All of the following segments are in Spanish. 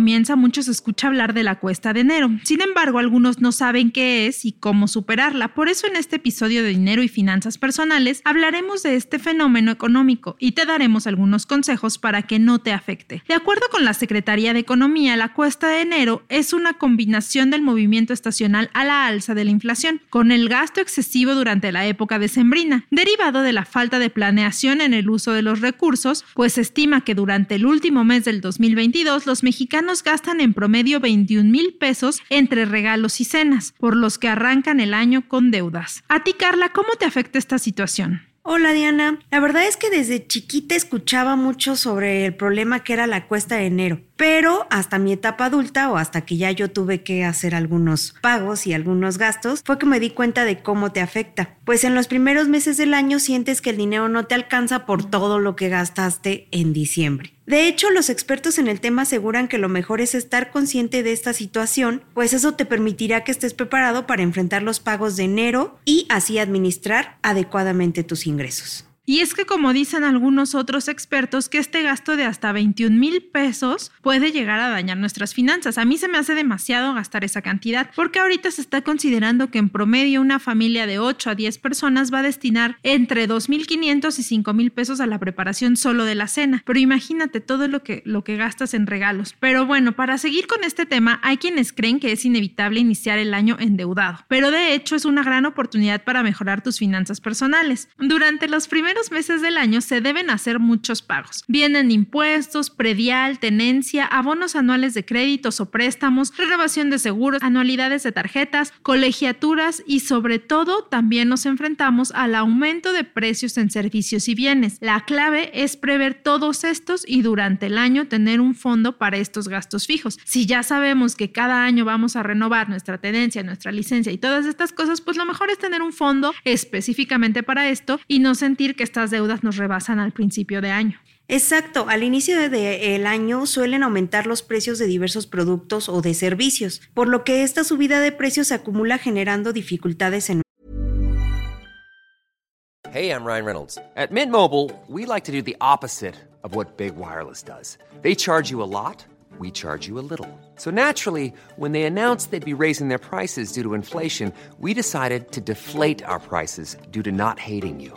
comienza, muchos escucha hablar de la cuesta de enero. Sin embargo, algunos no saben qué es y cómo superarla. Por eso en este episodio de Dinero y Finanzas Personales hablaremos de este fenómeno económico y te daremos algunos consejos para que no te afecte. De acuerdo con la Secretaría de Economía, la cuesta de enero es una combinación del movimiento estacional a la alza de la inflación, con el gasto excesivo durante la época decembrina, derivado de la falta de planeación en el uso de los recursos, pues se estima que durante el último mes del 2022 los mexicanos gastan en promedio 21 mil pesos entre regalos y cenas, por los que arrancan el año con deudas. A ti, Carla, ¿cómo te afecta esta situación? Hola Diana, la verdad es que desde chiquita escuchaba mucho sobre el problema que era la cuesta de enero, pero hasta mi etapa adulta o hasta que ya yo tuve que hacer algunos pagos y algunos gastos, fue que me di cuenta de cómo te afecta. Pues en los primeros meses del año sientes que el dinero no te alcanza por todo lo que gastaste en diciembre. De hecho, los expertos en el tema aseguran que lo mejor es estar consciente de esta situación, pues eso te permitirá que estés preparado para enfrentar los pagos de enero y así administrar adecuadamente tus ingresos. Y es que como dicen algunos otros expertos, que este gasto de hasta 21 mil pesos puede llegar a dañar nuestras finanzas. A mí se me hace demasiado gastar esa cantidad, porque ahorita se está considerando que en promedio una familia de 8 a 10 personas va a destinar entre 2.500 y 5 mil pesos a la preparación solo de la cena. Pero imagínate todo lo que, lo que gastas en regalos. Pero bueno, para seguir con este tema, hay quienes creen que es inevitable iniciar el año endeudado. Pero de hecho es una gran oportunidad para mejorar tus finanzas personales. Durante los primeros meses del año se deben hacer muchos pagos. Vienen impuestos, predial, tenencia, abonos anuales de créditos o préstamos, renovación de seguros, anualidades de tarjetas, colegiaturas y sobre todo también nos enfrentamos al aumento de precios en servicios y bienes. La clave es prever todos estos y durante el año tener un fondo para estos gastos fijos. Si ya sabemos que cada año vamos a renovar nuestra tenencia, nuestra licencia y todas estas cosas, pues lo mejor es tener un fondo específicamente para esto y no sentir que estas deudas nos rebasan al principio de año. Exacto, al inicio del año suelen aumentar los precios de diversos productos o de servicios, por lo que esta subida de precios se acumula generando dificultades en Hey, I'm Ryan Reynolds. At Mint Mobile, we like to do the opposite of what Big Wireless does. They charge you a lot, we charge you a little. So naturally, when they announced they'd be raising their prices due to inflation, we decided to deflate our prices due to not hating you.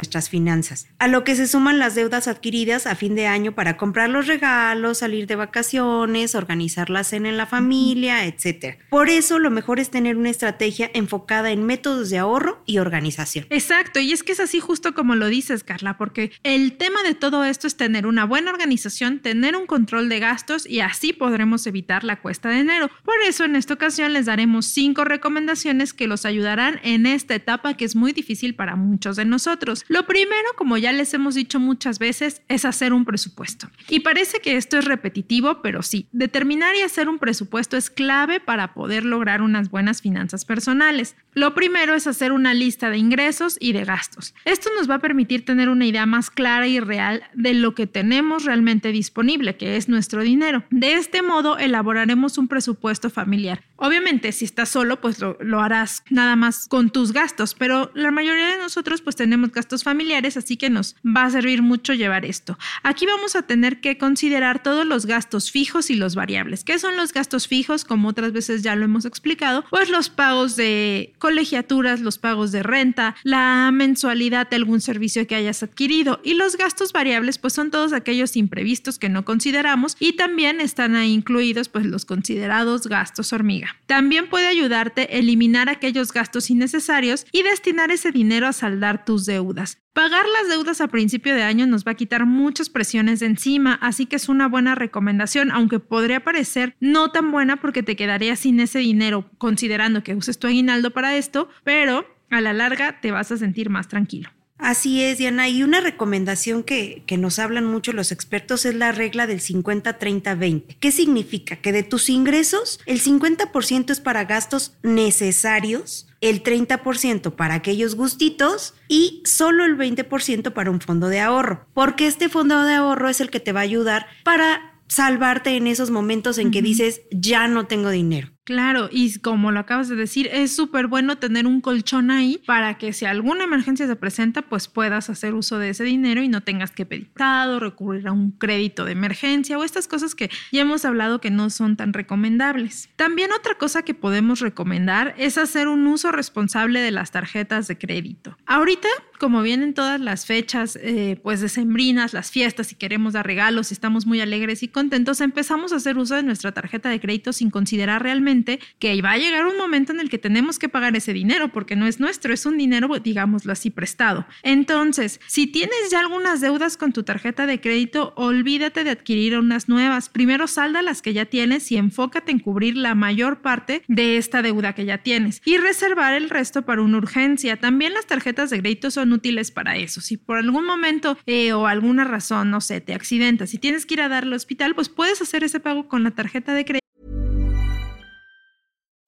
Nuestras finanzas. A lo que se suman las deudas adquiridas a fin de año para comprar los regalos, salir de vacaciones, organizar la cena en la familia, etc. Por eso lo mejor es tener una estrategia enfocada en métodos de ahorro y organización. Exacto, y es que es así justo como lo dices, Carla, porque el tema de todo esto es tener una buena organización, tener un control de gastos y así podremos evitar la cuesta de enero. Por eso en esta ocasión les daremos cinco recomendaciones que los ayudarán en esta etapa que es muy difícil para muchos de nosotros. Lo primero, como ya les hemos dicho muchas veces, es hacer un presupuesto. Y parece que esto es repetitivo, pero sí, determinar y hacer un presupuesto es clave para poder lograr unas buenas finanzas personales. Lo primero es hacer una lista de ingresos y de gastos. Esto nos va a permitir tener una idea más clara y real de lo que tenemos realmente disponible, que es nuestro dinero. De este modo, elaboraremos un presupuesto familiar. Obviamente, si estás solo, pues lo, harás nada más con tus gastos, pero la mayoría de nosotros pues tenemos gastos familiares, así que nos va a servir mucho llevar esto. Aquí vamos a tener que considerar todos los gastos fijos y los variables. ¿Qué son los gastos fijos? Como otras veces ya lo hemos explicado, pues los pagos de colegiaturas, los pagos de renta, la mensualidad de algún servicio que hayas adquirido y los gastos variables pues son todos aquellos imprevistos que no consideramos y también están ahí incluidos pues los considerados gastos hormiga. También puede ayudarte a eliminar aquellos gastos innecesarios y destinar ese dinero a saldar tus deudas. Pagar las deudas a principio de año nos va a quitar muchas presiones de encima, así que es una buena recomendación, aunque podría parecer no tan buena porque te quedarías sin ese dinero, considerando que uses tu aguinaldo para esto, pero a la larga te vas a sentir más tranquilo. Así es, Diana. Y una recomendación que, que, nos hablan mucho los expertos es la regla del 50-30-20. ¿Qué significa? Que de tus ingresos, el 50% es para gastos necesarios, el 30% para aquellos gustitos y solo el 20% para un fondo de ahorro. Porque este fondo de ahorro es el que te va a ayudar para salvarte en esos momentos en que dices, ya no tengo dinero. Claro, y como lo acabas de decir, es súper bueno tener un colchón ahí para que si alguna emergencia se presenta, pues puedas hacer uso de ese dinero y no tengas que pedir prestado, recurrir a un crédito de emergencia o estas cosas que ya hemos hablado que no son tan recomendables. También otra cosa que podemos recomendar es hacer un uso responsable de las tarjetas de crédito. Ahorita, como vienen todas las fechas, eh, pues decembrinas, las fiestas, y queremos dar regalos y estamos muy alegres y contentos, empezamos a hacer uso de nuestra tarjeta de crédito sin considerar realmente que va a llegar un momento en el que tenemos que pagar ese dinero porque no es nuestro, es un dinero, digámoslo así, prestado. Entonces, si tienes ya algunas deudas con tu tarjeta de crédito, olvídate de adquirir unas nuevas. Primero salda las que ya tienes y enfócate en cubrir la mayor parte de esta deuda que ya tienes y reservar el resto para una urgencia. También las tarjetas de crédito son útiles para eso. Si por algún momento eh, o alguna razón, no sé, te accidentas y tienes que ir a dar al hospital, pues puedes hacer ese pago con la tarjeta de crédito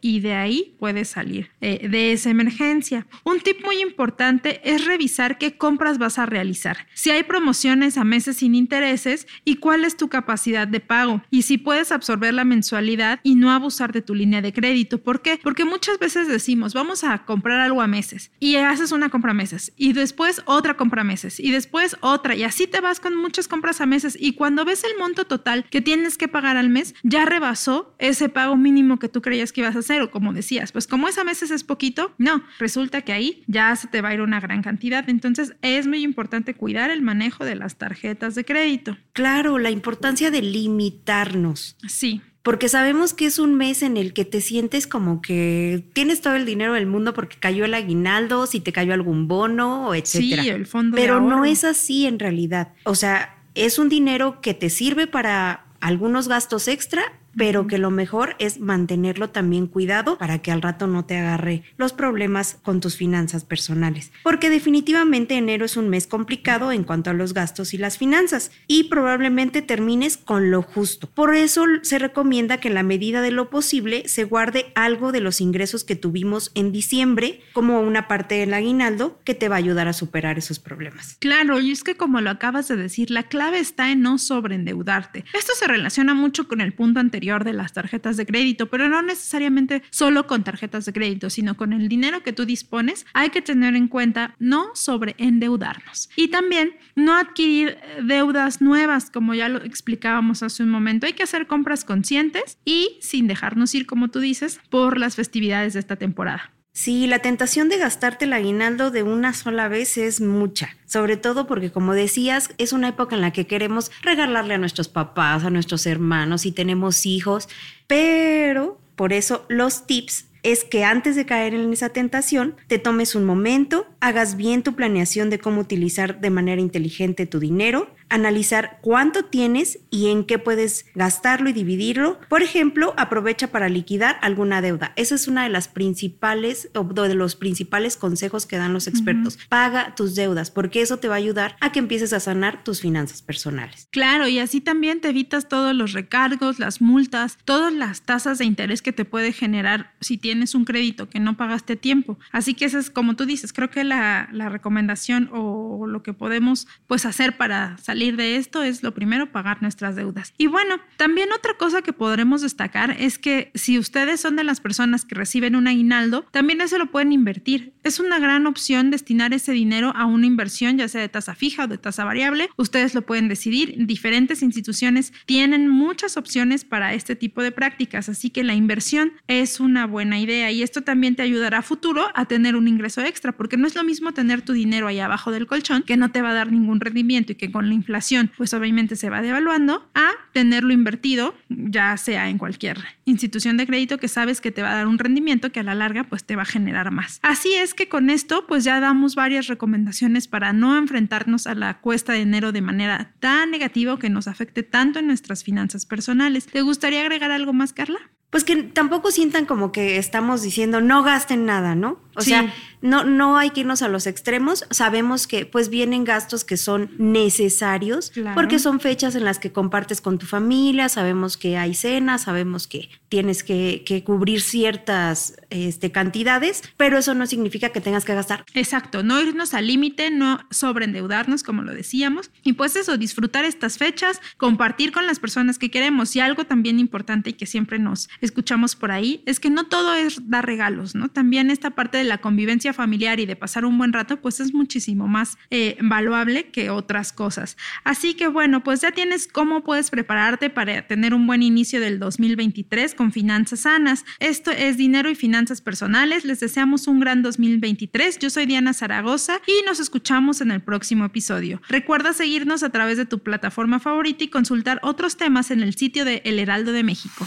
Y de ahí puedes salir eh, de esa emergencia. Un tip muy importante es revisar qué compras vas a realizar, si hay promociones a meses sin intereses y cuál es tu capacidad de pago y si puedes absorber la mensualidad y no abusar de tu línea de crédito. ¿Por qué? Porque muchas veces decimos, vamos a comprar algo a meses y haces una compra a meses y después otra compra a meses y después otra y así te vas con muchas compras a meses y cuando ves el monto total que tienes que pagar al mes, ya rebasó ese pago mínimo que tú creías que ibas a hacer o como decías, pues como es a meses es poquito, no, resulta que ahí ya se te va a ir una gran cantidad. Entonces es muy importante cuidar el manejo de las tarjetas de crédito. Claro, la importancia de limitarnos. Sí. Porque sabemos que es un mes en el que te sientes como que tienes todo el dinero del mundo porque cayó el aguinaldo, si te cayó algún bono, etcétera. Sí, el fondo Pero de no es así en realidad. O sea, es un dinero que te sirve para algunos gastos extra pero que lo mejor es mantenerlo también cuidado para que al rato no te agarre los problemas con tus finanzas personales. Porque definitivamente enero es un mes complicado en cuanto a los gastos y las finanzas y probablemente termines con lo justo. Por eso se recomienda que en la medida de lo posible se guarde algo de los ingresos que tuvimos en diciembre como una parte del aguinaldo que te va a ayudar a superar esos problemas. Claro, y es que como lo acabas de decir, la clave está en no sobreendeudarte. Esto se relaciona mucho con el punto anterior de las tarjetas de crédito, pero no necesariamente solo con tarjetas de crédito, sino con el dinero que tú dispones, hay que tener en cuenta no sobre endeudarnos y también no adquirir deudas nuevas, como ya lo explicábamos hace un momento. Hay que hacer compras conscientes y sin dejarnos ir, como tú dices, por las festividades de esta temporada. Sí, la tentación de gastarte el aguinaldo de una sola vez es mucha, sobre todo porque como decías, es una época en la que queremos regalarle a nuestros papás, a nuestros hermanos y tenemos hijos, pero por eso los tips es que antes de caer en esa tentación, te tomes un momento, hagas bien tu planeación de cómo utilizar de manera inteligente tu dinero, analizar cuánto tienes y en qué puedes gastarlo y dividirlo. Por ejemplo, aprovecha para liquidar alguna deuda. Esa es una de las principales o de los principales consejos que dan los expertos. Paga tus deudas porque eso te va a ayudar a que empieces a sanar tus finanzas personales. Claro, y así también te evitas todos los recargos, las multas, todas las tasas de interés que te puede generar si tienes un crédito que no pagaste a tiempo. Así que eso es como tú dices, creo que la, la recomendación o lo que podemos pues hacer para salir salir de esto es lo primero, pagar nuestras deudas. Y bueno, también otra cosa que podremos destacar es que si ustedes son de las personas que reciben un aguinaldo, también eso lo pueden invertir. Es una gran opción destinar ese dinero a una inversión, ya sea de tasa fija o de tasa variable. Ustedes lo pueden decidir. Diferentes instituciones tienen muchas opciones para este tipo de prácticas, así que la inversión es una buena idea y esto también te ayudará a futuro a tener un ingreso extra, porque no es lo mismo tener tu dinero ahí abajo del colchón, que no te va a dar ningún rendimiento y que con la inflación pues obviamente se va devaluando, a tenerlo invertido, ya sea en cualquier institución de crédito que sabes que te va a dar un rendimiento que a la larga pues te va a generar más. Así es que con esto pues ya damos varias recomendaciones para no enfrentarnos a la cuesta de enero de manera tan negativa que nos afecte tanto en nuestras finanzas personales. ¿Te gustaría agregar algo más, Carla? Pues que tampoco sientan como que estamos diciendo no gasten nada, ¿no? O sea, no, no hay que irnos a los extremos. Sabemos que pues vienen gastos que son necesarios porque son fechas en las que compartes con tu familia, sabemos que hay cenas, sabemos que tienes que, que cubrir ciertas este, cantidades, pero eso no significa que tengas que gastar. Exacto, no irnos al límite, no sobreendeudarnos, como lo decíamos, y pues eso, disfrutar estas fechas, compartir con las personas que queremos. Y algo también importante y que siempre nos escuchamos por ahí es que no todo es dar regalos, ¿no? También esta parte de la convivencia familiar y de pasar un buen rato, pues es muchísimo más eh, valuable que otras cosas. Así que bueno, pues ya tienes cómo puedes prepararte para tener un buen inicio del 2023 con finanzas sanas. Esto es dinero y finanzas personales. Les deseamos un gran 2023. Yo soy Diana Zaragoza y nos escuchamos en el próximo episodio. Recuerda seguirnos a través de tu plataforma favorita y consultar otros temas en el sitio de El Heraldo de México.